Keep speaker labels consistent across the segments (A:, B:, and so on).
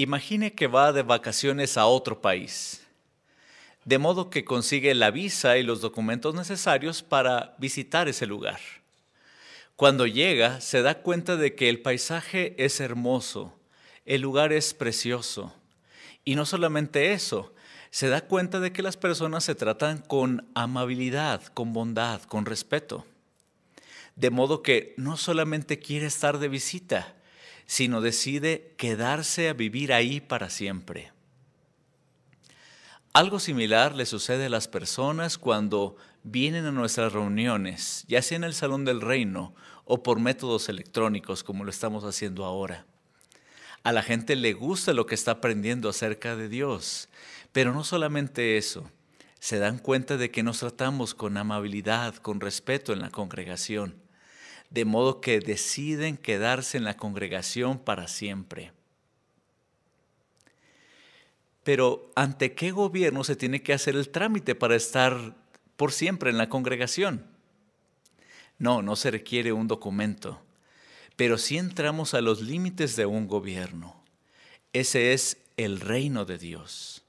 A: Imagine que va de vacaciones a otro país, de modo que consigue la visa y los documentos necesarios para visitar ese lugar. Cuando llega, se da cuenta de que el paisaje es hermoso, el lugar es precioso. Y no solamente eso, se da cuenta de que las personas se tratan con amabilidad, con bondad, con respeto. De modo que no solamente quiere estar de visita, sino decide quedarse a vivir ahí para siempre. Algo similar le sucede a las personas cuando vienen a nuestras reuniones, ya sea en el Salón del Reino o por métodos electrónicos como lo estamos haciendo ahora. A la gente le gusta lo que está aprendiendo acerca de Dios, pero no solamente eso, se dan cuenta de que nos tratamos con amabilidad, con respeto en la congregación, de modo que deciden quedarse en la congregación para siempre. Pero ¿ante qué gobierno se tiene que hacer el trámite para estar por siempre en la congregación? No, no se requiere un documento, pero sí entramos a los límites de un gobierno. Ese es el reino de Dios.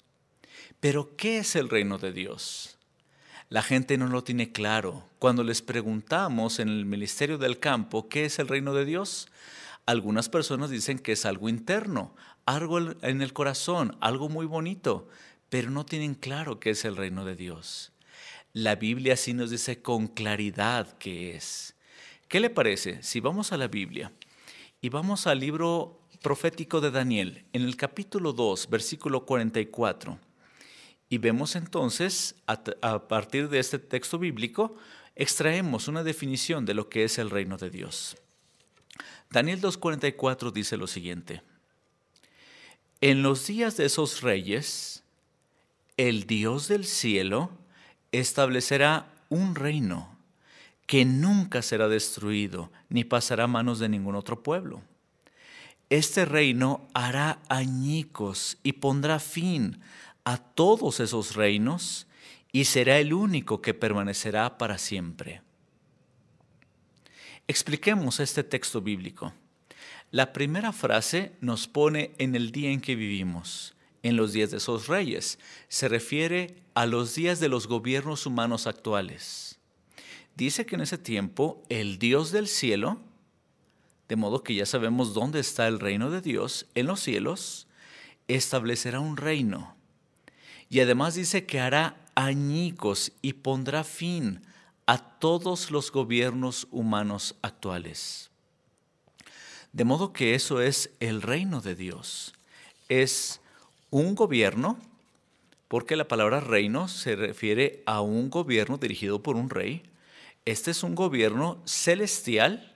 A: Pero ¿qué es el reino de Dios? La gente no lo tiene claro. Cuando les preguntamos en el Ministerio del Campo qué es el reino de Dios, algunas personas dicen que es algo interno, algo en el corazón, algo muy bonito, pero no tienen claro qué es el reino de Dios. La Biblia sí nos dice con claridad qué es. ¿Qué le parece si vamos a la Biblia y vamos al libro profético de Daniel, en el capítulo 2, versículo 44? Y vemos entonces, a, partir de este texto bíblico, extraemos una definición de lo que es el reino de Dios. Daniel 2.44 dice lo siguiente. En los días de esos reyes, el Dios del cielo establecerá un reino que nunca será destruido ni pasará a manos de ningún otro pueblo. Este reino hará añicos y pondrá fin a todos esos reinos y será el único que permanecerá para siempre. Expliquemos este texto bíblico. La primera frase nos pone en el día en que vivimos en los días de esos reyes. Se refiere a los días de los gobiernos humanos actuales. Dice que en ese tiempo el Dios del cielo, de modo que ya sabemos dónde está el reino de Dios, en los cielos, establecerá un reino. Y además dice que hará añicos y pondrá fin a todos los gobiernos humanos actuales. De modo que eso es el reino de Dios. Es un gobierno, porque la palabra reino se refiere a un gobierno dirigido por un rey. Este es un gobierno celestial,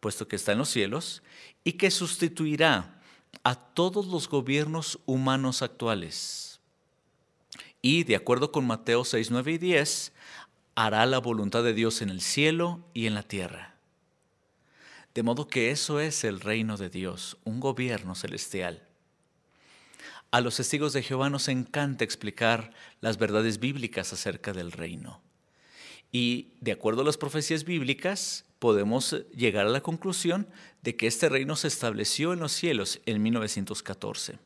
A: puesto que está en los cielos, y que sustituirá a todos los gobiernos humanos actuales. Y de acuerdo con Mateo 6, 9 y 10, hará la voluntad de Dios en el cielo y en la tierra. De modo que eso es el reino de Dios, un gobierno celestial. A los testigos de Jehová nos encanta explicar las verdades bíblicas acerca del reino. Y de acuerdo a las profecías bíblicas, podemos llegar a la conclusión de que este reino se estableció en los cielos en 1914.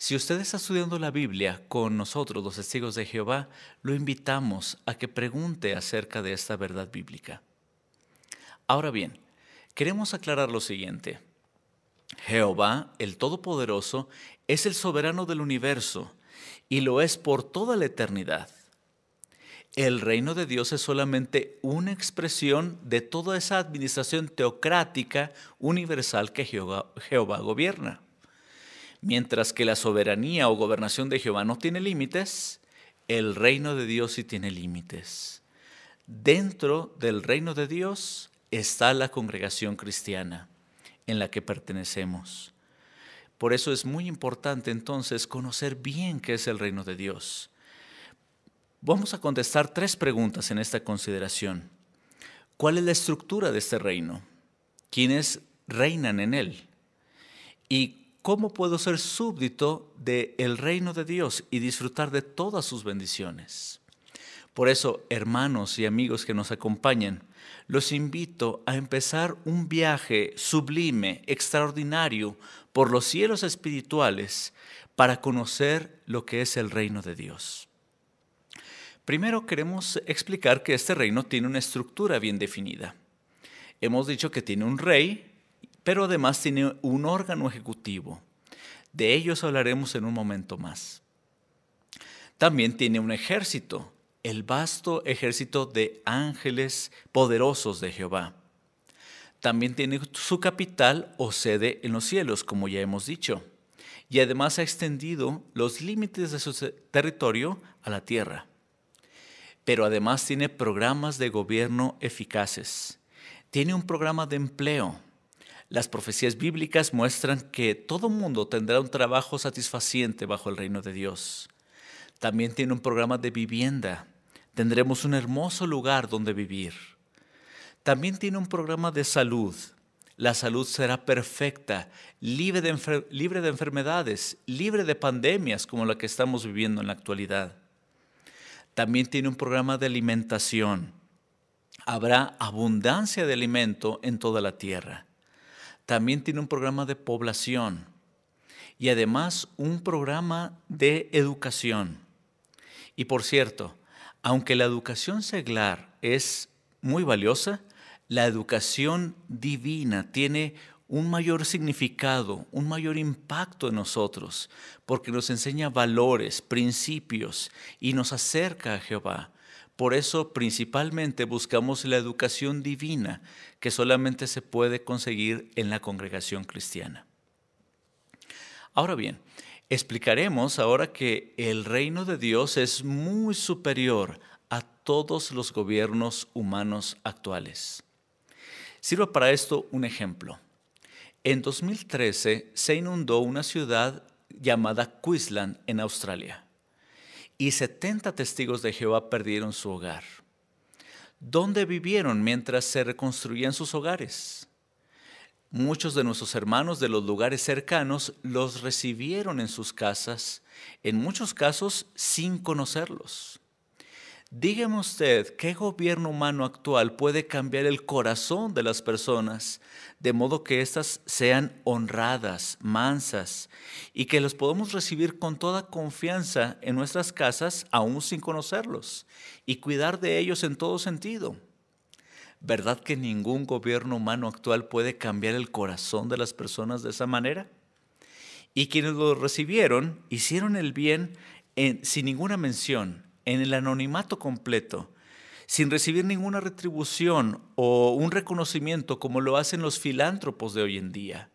A: Si usted está estudiando la Biblia con nosotros, los testigos de Jehová, lo invitamos a que pregunte acerca de esta verdad bíblica. Ahora bien, queremos aclarar lo siguiente. Jehová, el Todopoderoso, es el soberano del universo y lo es por toda la eternidad. El reino de Dios es solamente una expresión de toda esa administración teocrática universal que Jehová, Jehová, gobierna. Mientras que la soberanía o gobernación de Jehová no tiene límites, el reino de Dios sí tiene límites. Dentro del reino de Dios está la congregación cristiana en la que pertenecemos. Por eso es muy importante entonces conocer bien qué es el reino de Dios. Vamos a contestar tres preguntas en esta consideración. ¿Cuál es la estructura de este reino? ¿Quiénes reinan en él? ¿Y cómo puedo ser súbdito del el reino de Dios y disfrutar de todas sus bendiciones? Por eso, hermanos y amigos que nos acompañan, los invito a empezar un viaje sublime, extraordinario, por los cielos espirituales para conocer lo que es el reino de Dios. Primero queremos explicar que este reino tiene una estructura bien definida. Hemos dicho que tiene un rey, pero además tiene un órgano ejecutivo. De ellos hablaremos en un momento más. También tiene un ejército, el vasto ejército de ángeles poderosos de Jehová. También tiene su capital o sede en los cielos, como ya hemos dicho, y además ha extendido los límites de su territorio a la tierra. Pero además tiene programas de gobierno eficaces. Tiene un programa de empleo. Las profecías bíblicas muestran que todo mundo tendrá un trabajo satisfaciente bajo el reino de Dios. También tiene un programa de vivienda. Tendremos un hermoso lugar donde vivir. También tiene un programa de salud. La salud será perfecta, libre de, libre de enfermedades, libre de pandemias como la que estamos viviendo en la actualidad. También tiene un programa de alimentación. Habrá abundancia de alimento en toda la tierra. También tiene un programa de población y además un programa de educación. Y por cierto, aunque la educación seglar es muy valiosa, la educación divina tiene un mayor significado, un mayor impacto en nosotros, porque nos enseña valores, principios y nos acerca a Jehová. Por eso principalmente buscamos la educación divina, que solamente se puede conseguir en la congregación cristiana. Ahora bien, Explicaremos ahora que el reino de Dios es muy superior a todos los gobiernos humanos actuales. Sirva para esto un ejemplo. En 2013 se inundó una ciudad llamada Queensland en Australia y 70 testigos de Jehová perdieron su hogar. ¿Dónde vivieron mientras se reconstruían sus hogares? Muchos de nuestros hermanos de los lugares cercanos los recibieron en sus casas, en muchos casos sin conocerlos. Dígame usted, ¿qué gobierno humano actual puede cambiar el corazón de las personas de modo que éstas sean honradas, mansas y que los podamos recibir con toda confianza en nuestras casas aún sin conocerlos y cuidar de ellos en todo sentido? ¿Verdad que ningún gobierno humano actual puede cambiar el corazón de las personas de esa manera? Y quienes lo recibieron hicieron el bien sin ninguna mención, en el anonimato completo, sin recibir ninguna retribución o un reconocimiento como lo hacen los filántropos de hoy en día.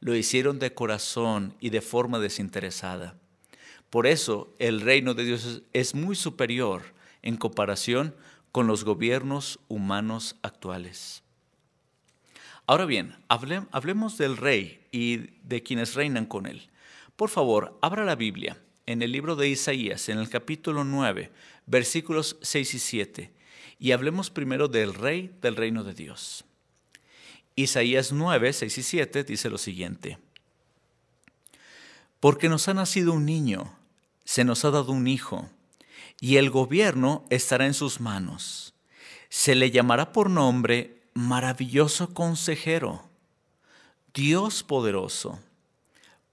A: Lo hicieron de corazón y de forma desinteresada. Por eso el reino de Dios es muy superior en comparación con los gobiernos humanos actuales. Ahora bien, hablemos del rey y de quienes reinan con él. Por favor, abra la Biblia en el libro de Isaías, en el capítulo 9, versículos 6 y 7, y hablemos primero del rey del reino de Dios. Isaías 9, 6 y 7 dice lo siguiente. Porque nos ha nacido un niño, se nos ha dado un hijo y el gobierno estará en sus manos. Se le llamará por nombre maravilloso consejero, Dios poderoso,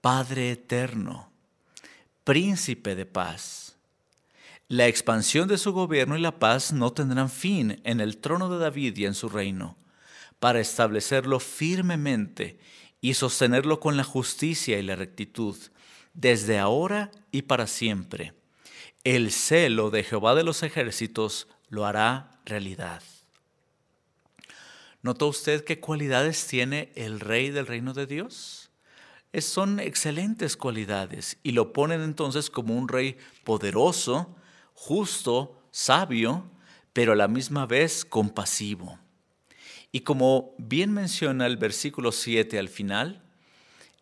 A: Padre eterno, príncipe de paz. La expansión de su gobierno y la paz no tendrán fin en el trono de David y en su reino, para establecerlo firmemente y sostenerlo con la justicia y la rectitud, desde ahora y para siempre el celo de Jehová de los ejércitos lo hará realidad. ¿Notó usted qué cualidades tiene el rey del reino de Dios? Son excelentes cualidades y lo ponen entonces como un rey poderoso, justo, sabio, pero a la misma vez compasivo. Y como bien menciona el versículo 7 al final,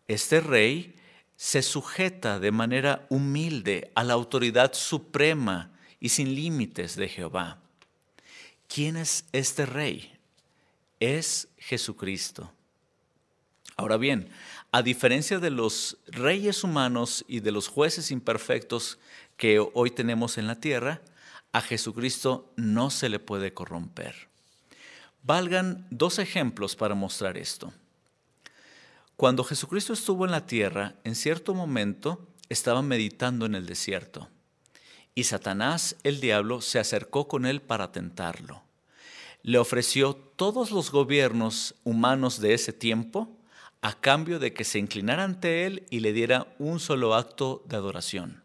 A: este rey se sujeta de manera humilde a la autoridad suprema y sin límites de Jehová. ¿Quién es este rey? Es Jesucristo. Ahora bien, a diferencia de los reyes humanos y de los jueces imperfectos que hoy tenemos en la tierra, A Jesucristo no se le puede corromper. Valgan dos ejemplos para mostrar esto. Cuando Jesucristo estuvo en la tierra, en cierto momento estaba meditando en el desierto y Satanás, el diablo, se acercó con él para tentarlo. Le ofreció todos los gobiernos humanos de ese tiempo a cambio de que se inclinara ante él y le diera un solo acto de adoración.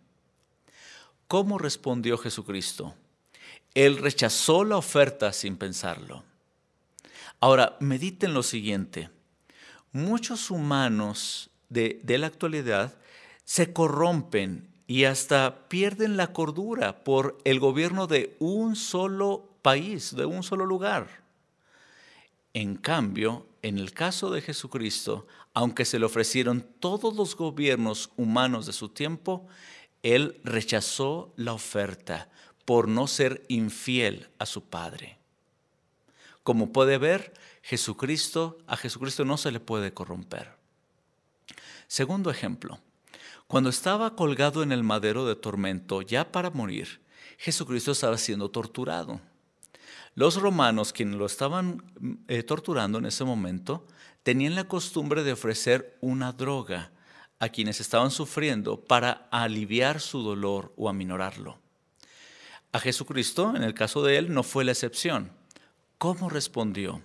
A: ¿Cómo respondió Jesucristo? Él rechazó la oferta sin pensarlo. Ahora, mediten lo siguiente. Muchos humanos de, de la actualidad se corrompen y hasta pierden la cordura por el gobierno de un solo país, de un solo lugar. En cambio, en el caso de Jesucristo, aunque se le ofrecieron todos los gobiernos humanos de su tiempo, él rechazó la oferta por no ser infiel a su Padre. Como puede ver, Jesucristo, a Jesucristo no se le puede corromper. Segundo ejemplo, cuando estaba colgado en el madero de tormento, ya para morir, Jesucristo estaba siendo torturado. Los romanos, quienes lo estaban eh, torturando en ese momento, tenían la costumbre de ofrecer una droga a quienes estaban sufriendo para aliviar su dolor o aminorarlo. A Jesucristo, en el caso de él, no fue la excepción. ¿Cómo respondió?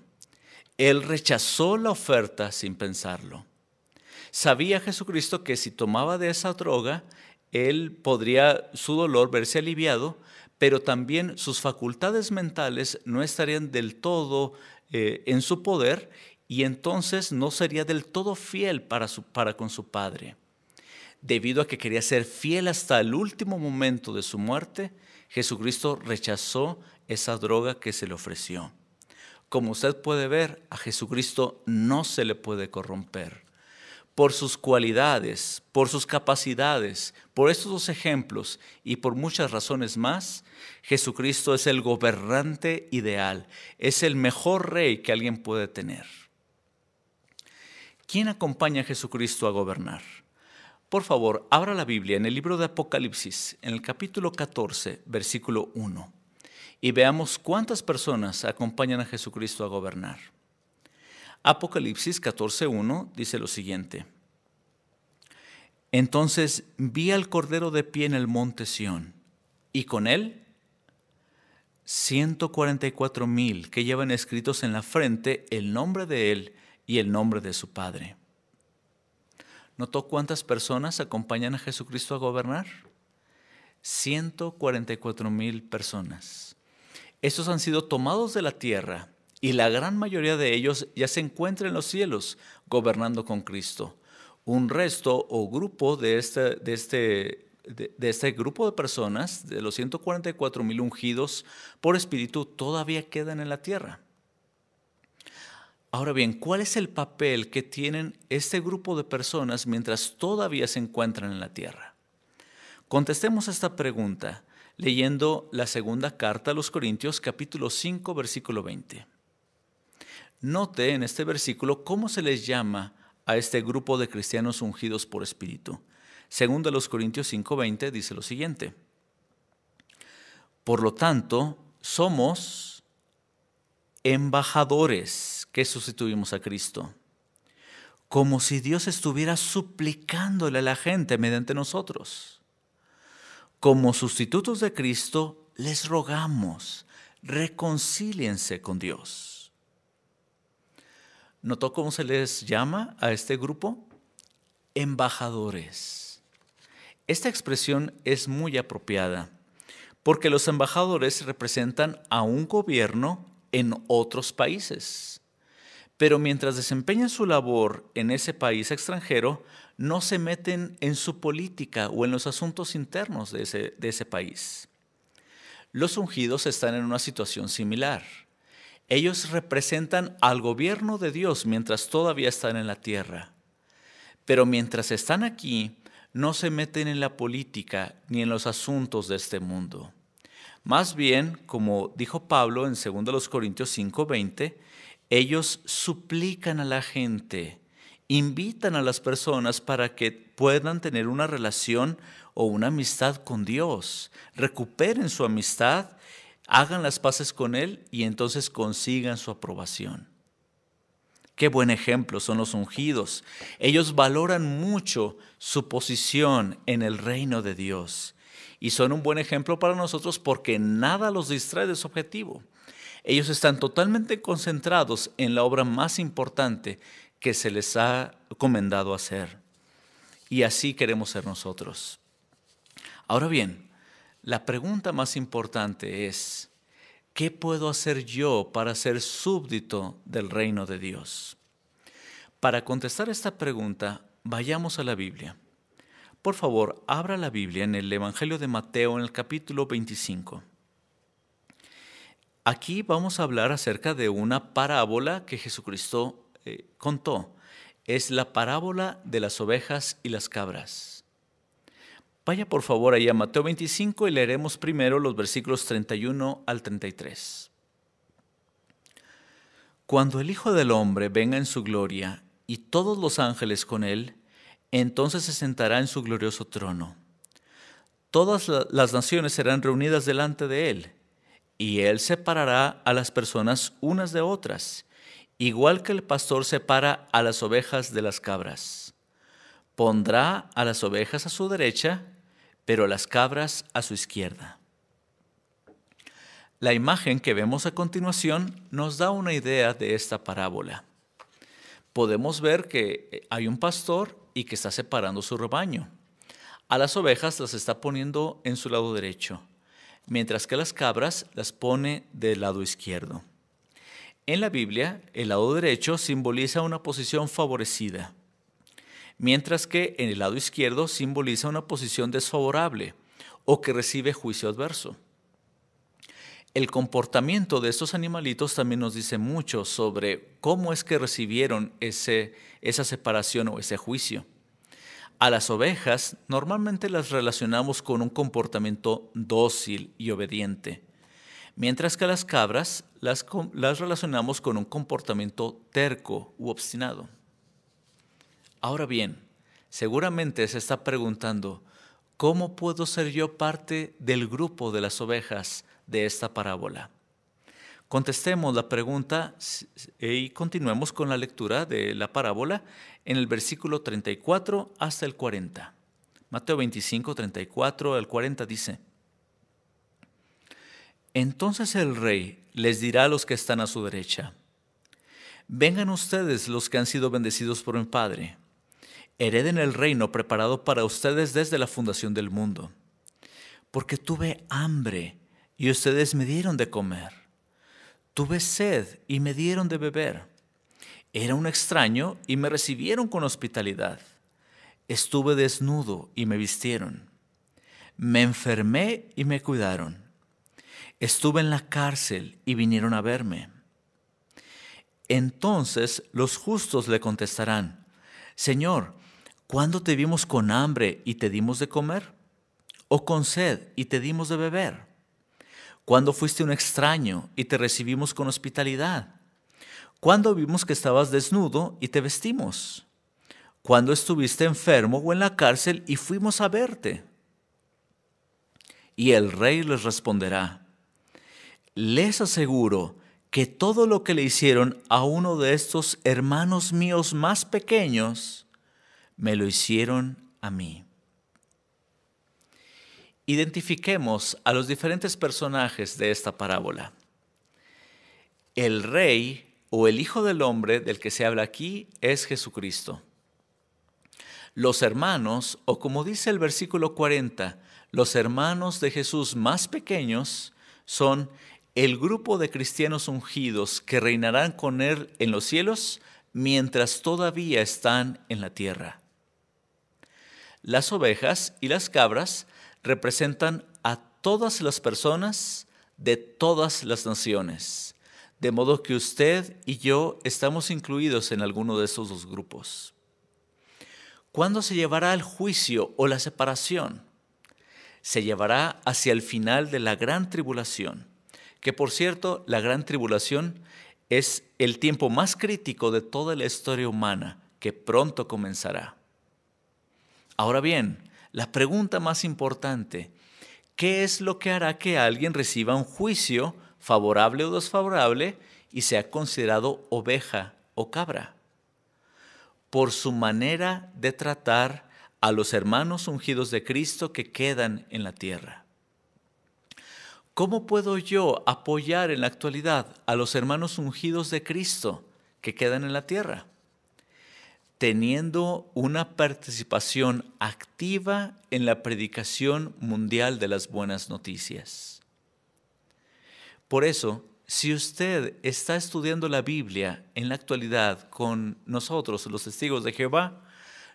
A: Él rechazó la oferta sin pensarlo. Sabía Jesucristo que si tomaba de esa droga, él podría su dolor verse aliviado, pero también sus facultades mentales no estarían del todo eh, en su poder y entonces no sería del todo fiel para, para con su Padre. Debido a que quería ser fiel hasta el último momento de su muerte, Jesucristo rechazó esa droga que se le ofreció. Como usted puede ver, a Jesucristo no se le puede corromper por sus cualidades, por sus capacidades, por estos dos ejemplos y por muchas razones más, Jesucristo es el gobernante ideal, es el mejor rey que alguien puede tener. ¿Quién acompaña a Jesucristo a gobernar? Por favor, abra la Biblia en el libro de Apocalipsis, en el capítulo 14, versículo 1, y veamos cuántas personas acompañan a Jesucristo a gobernar. Apocalipsis 14.1 dice lo siguiente. Entonces vi al Cordero de pie en el monte Sión, y con él 144 mil que llevan escritos en la frente el nombre de él y el nombre de su Padre. ¿Notó cuántas personas acompañan a Jesucristo a gobernar? 144 mil personas. Estos han sido tomados de la tierra y la gran mayoría de ellos ya se encuentran en los cielos gobernando con Cristo. Un resto o grupo de este, de este, de, este grupo de personas, de los 144 mil ungidos por espíritu, todavía quedan en la tierra. Ahora bien, ¿cuál es el papel que tienen este grupo de personas mientras todavía se encuentran en la tierra? Contestemos esta pregunta leyendo la segunda carta a los Corintios capítulo 5 versículo 20. Note en este versículo cómo se les llama a este grupo de cristianos ungidos por Espíritu. Segundo los Corintios 5:20 dice lo siguiente. Por lo tanto, somos embajadores que sustituimos a Cristo, como si Dios estuviera suplicándole a la gente mediante nosotros. Como sustitutos de Cristo, les rogamos, reconcíliense con Dios. ¿Notó cómo se les llama a este grupo? Embajadores. Esta expresión es muy apropiada porque los embajadores representan a un gobierno en otros países. Pero mientras desempeñan su labor en ese país extranjero, no se meten en su política o en los asuntos internos de ese, país. Los ungidos están en una situación similar ellos representan al gobierno de Dios mientras todavía están en la tierra. Pero mientras están aquí, no se meten en la política ni en los asuntos de este mundo. Más bien, como dijo Pablo en 2 Corintios 5:20, ellos suplican a la gente invitan a las personas para que puedan tener una relación o una amistad con Dios, recuperen su amistad, hagan las paces con Él y entonces consigan su aprobación. Qué buen ejemplo son los ungidos. Ellos valoran mucho su posición en el reino de Dios y son un buen ejemplo para nosotros porque nada los distrae de su objetivo. Ellos están totalmente concentrados en la obra más importante que se les ha comendado hacer. Y así queremos ser nosotros. Ahora bien, la pregunta más importante es, ¿qué puedo hacer yo para ser súbdito del reino de Dios? Para contestar esta pregunta, vayamos a la Biblia. Por favor, abra la Biblia en el Evangelio de Mateo en el capítulo 25. Aquí vamos a hablar acerca de una parábola que Jesucristo eh, contó. Es la parábola de las ovejas y las cabras. Vaya por favor ahí a Mateo 25 y leeremos primero los versículos 31 al 33. Cuando el Hijo del Hombre venga en su gloria y todos los ángeles con él, entonces se sentará en su glorioso trono. Todas las naciones serán reunidas delante de él, y él separará a las personas unas de otras, igual que el pastor separa a las ovejas de las cabras. Pondrá a las ovejas a su derecha, pero a las cabras a su izquierda. La imagen que vemos a continuación nos da una idea de esta parábola. Podemos ver que hay un pastor y que está separando su rebaño. A las ovejas las está poniendo en su lado derecho, mientras que las cabras las pone del lado izquierdo. En la Biblia, el lado derecho simboliza una posición favorecida, mientras que en el lado izquierdo simboliza una posición desfavorable o que recibe juicio adverso. El comportamiento de estos animalitos también nos dice mucho sobre cómo es que recibieron ese, esa separación o ese juicio. A las ovejas normalmente las relacionamos con un comportamiento dócil y obediente, mientras que a las cabras las, las relacionamos con un comportamiento terco u obstinado. Ahora bien, seguramente se está preguntando, ¿cómo puedo ser yo parte del grupo de las ovejas de esta parábola. Contestemos la pregunta y continuemos con la lectura de la parábola en el versículo 34 hasta el 40. Mateo 25, 34 al 40 dice, Entonces el rey les dirá a los que están a su derecha, Vengan ustedes los que han sido bendecidos por mi Padre, hereden el reino preparado para ustedes desde la fundación del mundo, porque tuve hambre y ustedes me dieron de comer. Tuve sed y me dieron de beber. Era un extraño y me recibieron con hospitalidad. Estuve desnudo y me vistieron. Me enfermé y me cuidaron. Estuve en la cárcel y vinieron a verme. Entonces los justos le contestarán, Señor, ¿cuándo te vimos con hambre y te dimos de comer? ¿O con sed y te dimos de beber? cuando fuiste un extraño y te recibimos con hospitalidad? cuando vimos que estabas desnudo y te vestimos? cuando estuviste enfermo o en la cárcel y fuimos a verte? Y el rey les responderá, les aseguro que todo lo que le hicieron a uno de estos hermanos míos más pequeños, me lo hicieron a mí identifiquemos a los diferentes personajes de esta parábola. El rey o el Hijo del Hombre del que se habla aquí es Jesucristo. Los hermanos, o como dice el versículo 40, los hermanos de Jesús más pequeños son el grupo de cristianos ungidos que reinarán con Él en los cielos mientras todavía están en la tierra. Las ovejas y las cabras representan a todas las personas de todas las naciones, de modo que usted y yo estamos incluidos en alguno de esos dos grupos. ¿Cuándo se llevará el juicio o la separación? Se llevará hacia el final de la gran tribulación, que por cierto, la gran tribulación es el tiempo más crítico de toda la historia humana que pronto comenzará. Ahora bien, la pregunta más importante, ¿qué es lo que hará que alguien reciba un juicio favorable o desfavorable y sea considerado oveja o cabra? Por su manera de tratar a los hermanos ungidos de Cristo que quedan en la tierra. ¿Cómo puedo yo apoyar en la actualidad a los hermanos ungidos de Cristo que quedan en la tierra? Teniendo una participación activa en la predicación mundial de las buenas noticias. Por eso, si usted está estudiando la Biblia en la actualidad con nosotros, los testigos de Jehová,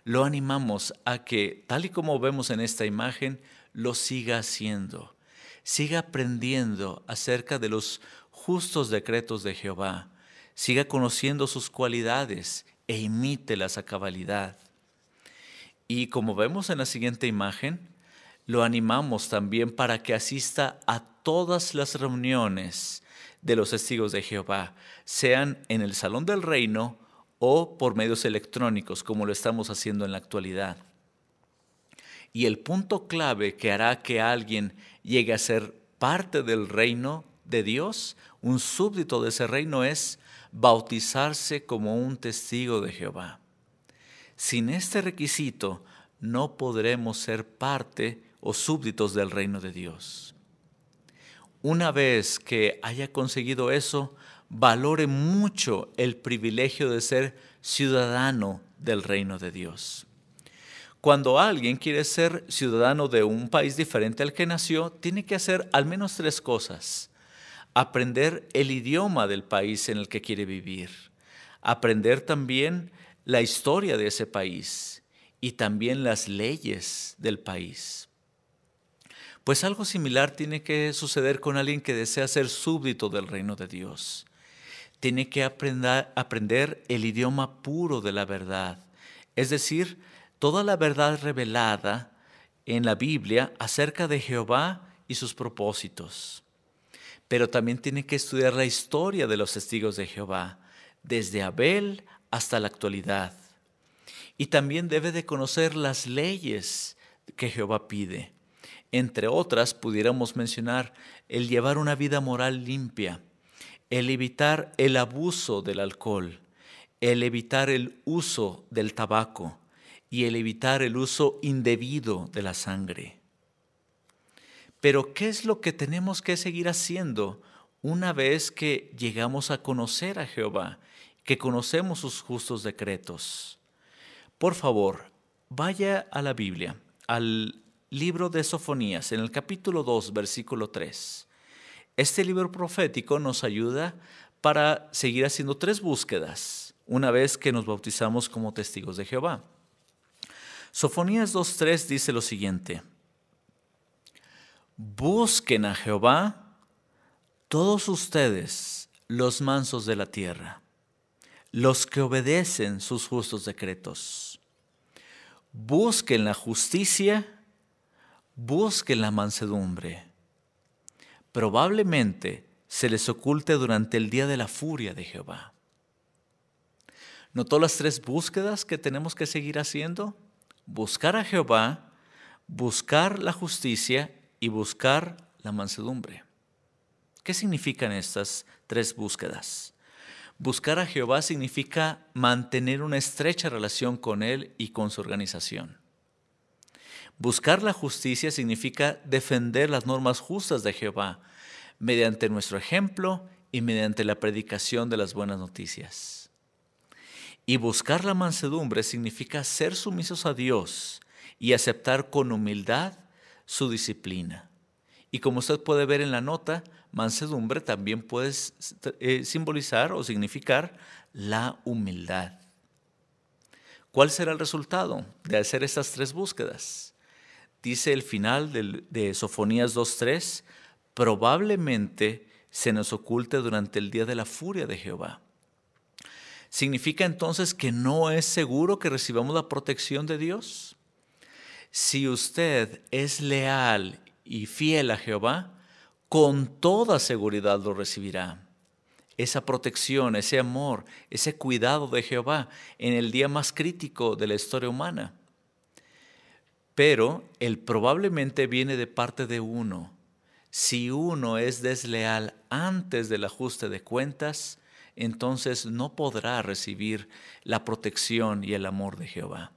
A: lo animamos a que, tal y como vemos en esta imagen, lo siga haciendo. Siga aprendiendo acerca de los justos decretos de Jehová. Siga conociendo sus cualidades e imítelas a cabalidad. Y como vemos en la siguiente imagen, lo animamos también para que asista a todas las reuniones de los testigos de Jehová, sean en el Salón del Reino o por medios electrónicos, como lo estamos haciendo en la actualidad. Y el punto clave que hará que alguien llegue a ser parte del reino de Dios, un súbdito de ese reino, es bautizarse como un testigo de Jehová. Sin este requisito no podremos ser parte o súbditos del reino de Dios. Una vez que haya conseguido eso, valore mucho el privilegio de ser ciudadano del reino de Dios. Cuando alguien quiere ser ciudadano de un país diferente al que nació, tiene que hacer al menos tres cosas. Aprender el idioma del país en el que quiere vivir. Aprender también la historia de ese país y también las leyes del país. Pues algo similar tiene que suceder con alguien que desea ser súbdito del reino de Dios tiene que aprender, aprender el idioma puro de la verdad, es decir, toda la verdad revelada en la Biblia acerca de Jehová y sus propósitos. Pero también tiene que estudiar la historia de los testigos de Jehová, desde Abel hasta la actualidad. Y también debe de conocer las leyes que Jehová pide. Entre otras, pudiéramos mencionar el llevar una vida moral limpia, el evitar el abuso del alcohol, el evitar el uso del tabaco y el evitar el uso indebido de la sangre. Pero ¿qué es lo que tenemos que seguir haciendo una vez que llegamos a conocer a Jehová, que conocemos sus justos decretos? Por favor, vaya a la Biblia, al libro de Sofonías, en el capítulo 2, versículo 3. Este libro profético nos ayuda para seguir haciendo tres búsquedas una vez que nos bautizamos como testigos de Jehová. Sofonías 2.3 dice lo siguiente, busquen a Jehová todos ustedes los mansos de la tierra, los que obedecen sus justos decretos. Busquen la justicia, busquen la mansedumbre probablemente se les oculte durante el día de la furia de Jehová. ¿Notó las tres búsquedas que tenemos que seguir haciendo? Buscar a Jehová, buscar la justicia y buscar la mansedumbre. ¿Qué significan estas tres búsquedas? Buscar a Jehová significa mantener una estrecha relación con Él y con su organización. Buscar la justicia significa defender las normas justas de Jehová mediante nuestro ejemplo y mediante la predicación de las buenas noticias. Y buscar la mansedumbre significa ser sumisos a Dios y aceptar con humildad su disciplina. Y como usted puede ver en la nota, mansedumbre también puede eh, simbolizar o significar la humildad. ¿Cuál será el resultado de hacer estas tres búsquedas? dice el final de Sofonías 2.3, probablemente se nos oculte durante el día de la furia de Jehová. ¿Significa entonces que no es seguro que recibamos la protección de Dios? Si usted es leal y fiel a Jehová, con toda seguridad lo recibirá. esa protección, ese amor, ese cuidado de Jehová en el día más crítico de la historia humana. Pero él probablemente viene de parte de uno. Si uno es desleal antes del ajuste de cuentas, entonces no podrá recibir la protección y el amor de Jehová.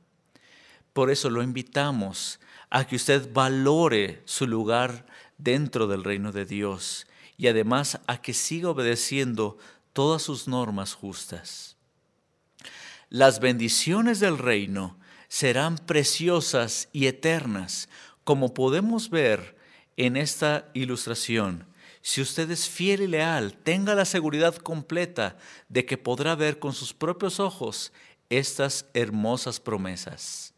A: Por eso lo invitamos a que usted valore su lugar dentro del reino de Dios y además a que siga obedeciendo todas sus normas justas. Las bendiciones del reino serán preciosas y eternas, como podemos ver en esta ilustración. Si usted es fiel y leal, tenga la seguridad completa de que podrá ver con sus propios ojos estas hermosas promesas.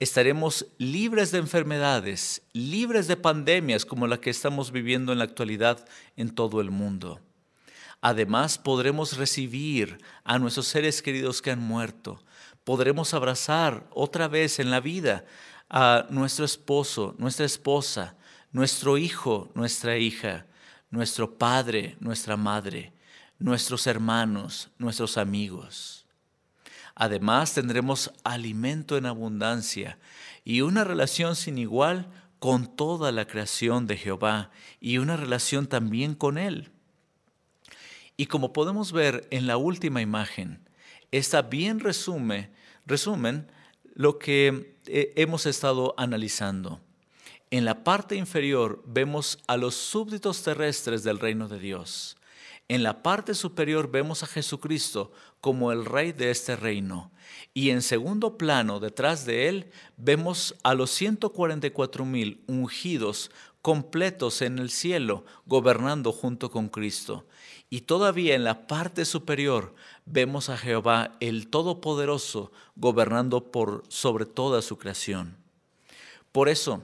A: Estaremos libres de enfermedades, libres de pandemias como la que estamos viviendo en la actualidad en todo el mundo. Además, podremos recibir a nuestros seres queridos que han muerto. Podremos abrazar otra vez en la vida a nuestro esposo, nuestra esposa, nuestro hijo, nuestra hija, nuestro padre, nuestra madre, nuestros hermanos, nuestros amigos. Además tendremos alimento en abundancia y una relación sin igual con toda la creación de Jehová y una relación también con Él. Y como podemos ver en la última imagen, esta bien resume, resumen lo que eh, hemos estado analizando. En la parte inferior vemos a los súbditos terrestres del reino de Dios. En la parte superior vemos a Jesucristo como el rey de este reino. Y en segundo plano, detrás de él, vemos a los 144 mil ungidos completos en el cielo, gobernando junto con Cristo. Y todavía en la parte superior vemos a Jehová el Todopoderoso gobernando por sobre toda su creación. Por eso,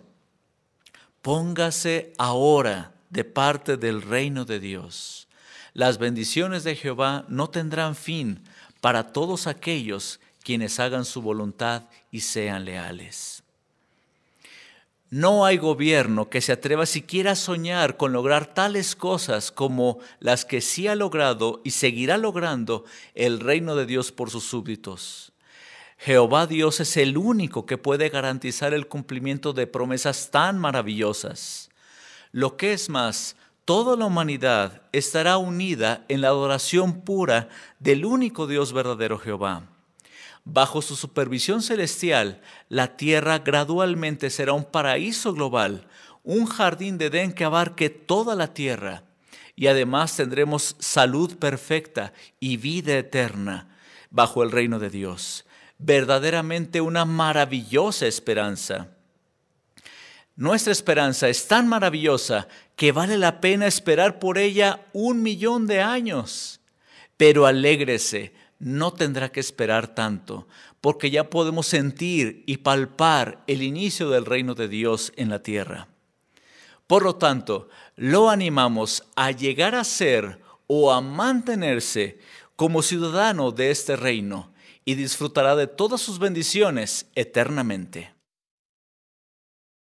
A: póngase ahora de parte del reino de Dios. Las bendiciones de Jehová no tendrán fin para todos aquellos quienes hagan su voluntad y sean leales. No hay gobierno que se atreva siquiera a soñar con lograr tales cosas como las que sí ha logrado y seguirá logrando el reino de Dios por sus súbditos. Jehová Dios es el único que puede garantizar el cumplimiento de promesas tan maravillosas. Lo que es más, toda la humanidad estará unida en la adoración pura del único Dios verdadero Jehová. Bajo su supervisión celestial, la tierra gradualmente será un paraíso global, un jardín de Edén que abarque toda la tierra. Y además tendremos salud perfecta y vida eterna bajo el reino de Dios verdaderamente una maravillosa esperanza. Nuestra esperanza es tan maravillosa que vale la pena esperar por ella un millón de años. Pero alégrese, no tendrá que esperar tanto, porque ya podemos sentir y palpar el inicio del reino de Dios en la tierra. Por lo tanto, lo animamos a llegar a ser o a mantenerse como ciudadano de este reino y disfrutará de todas sus bendiciones eternamente.